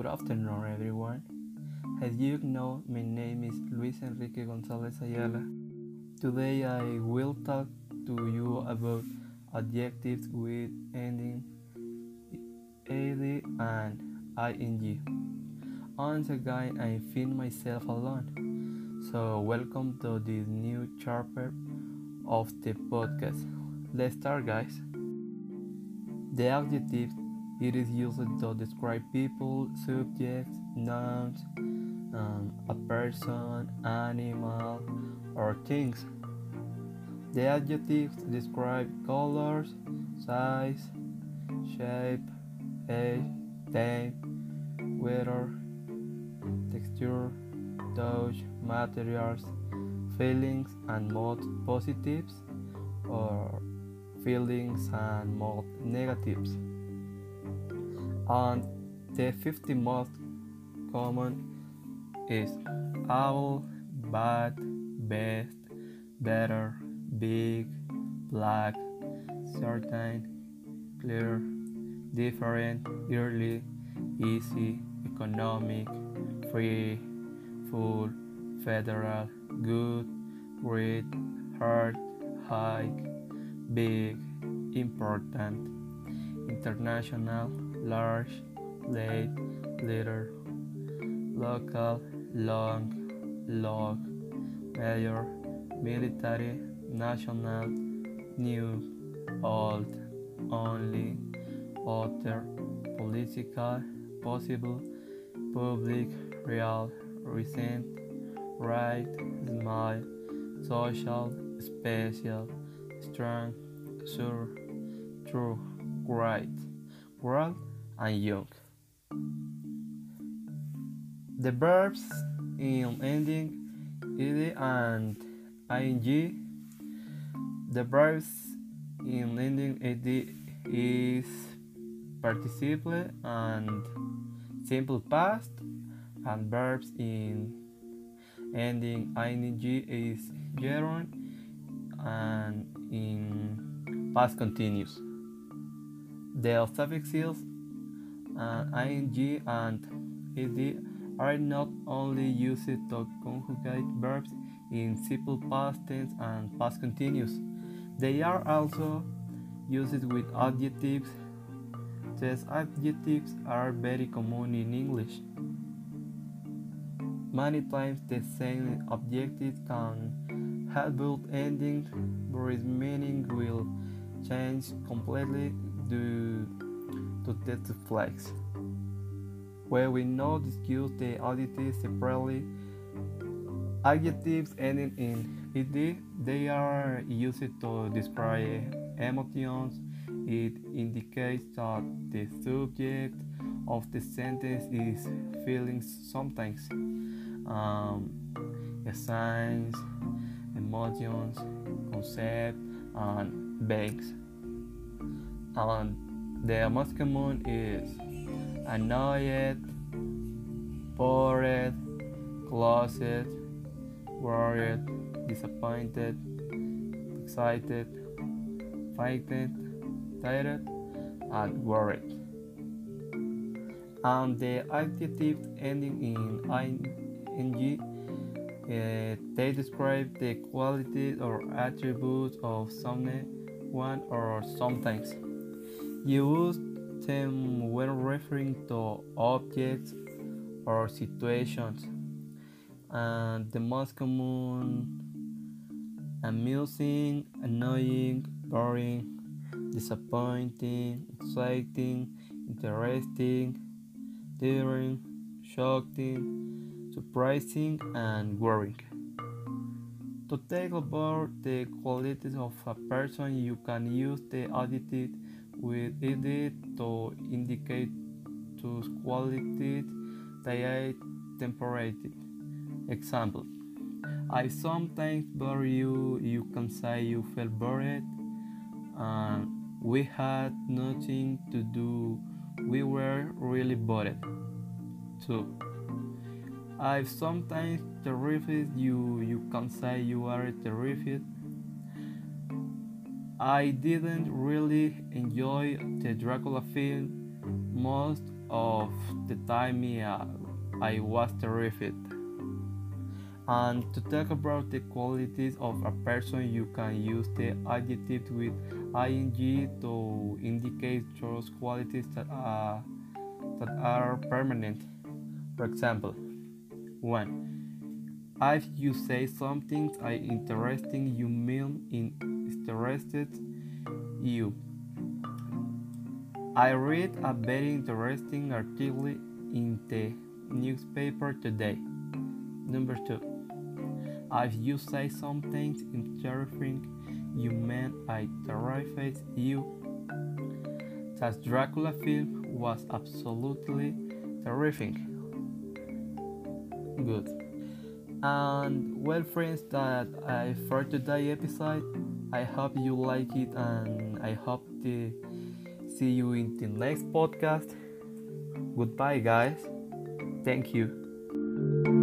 Good afternoon, everyone. As you know, my name is Luis Enrique Gonzalez Ayala. Today, I will talk to you about adjectives with ending ed and ing. Once again, I find myself alone. So, welcome to this new chapter of the podcast. Let's start, guys. The adjective it is used to describe people, subjects, nouns, um, a person, animal, or things. The adjectives describe colors, size, shape, age, time, weather, texture, touch, materials, feelings, and mood positives, or feelings and mood negatives and the 50 most common is owl, bad, best, better, big, black, certain, clear, different, early, easy, economic, free, full, federal, good, great, hard, high, big, important, international, large, late, little, local, long, log, major, military, national, new, old, only, author, political, possible, public, real, recent, right, smile, social, special, strong, sure, true, right, world, and young. The verbs in ending ed and ing. The verbs in ending ed is participle and simple past, and verbs in ending ing is gerund and in past continuous. The suffixes Uh, and ing and ed are not only used to conjugate verbs in simple past tense and past continuous, they are also used with adjectives. These adjectives are very common in English. Many times the same adjective can have both endings, but its meaning will change completely due to flags. Where we not discuss the adjectives separately, adjectives ending in ed they are used to describe emotions. It indicates that the subject of the sentence is feeling sometimes. Um, signs, emotions, concept, and banks. And the most common is annoyed, bored, closet, worried, disappointed, excited, frightened, tired, and worried. And the adjective ending in ing, uh, they describe the qualities or attributes of someone one, or sometimes. Use them when referring to objects or situations. And the most common amusing, annoying, boring, disappointing, exciting, interesting, daring, shocking, surprising, and worrying. To talk about the qualities of a person, you can use the adjective with ed to indicate to quality are temporary. Example I sometimes bore you, you can say you felt bored, and we had nothing to do, we were really bored. 2. I've sometimes terrified you, you can say you are terrified. I didn't really enjoy the Dracula film. Most of the time yeah, I was terrified. And to talk about the qualities of a person, you can use the adjective with ing to indicate those qualities that are, that are permanent. For example, 1. If you say something I interesting, you mean in interested you. I read a very interesting article in the newspaper today. Number 2. If you say something interesting, you mean I terrified you. That Dracula film was absolutely terrific. Good. And well, friends, that I for today episode. I hope you like it, and I hope to see you in the next podcast. Goodbye, guys. Thank you.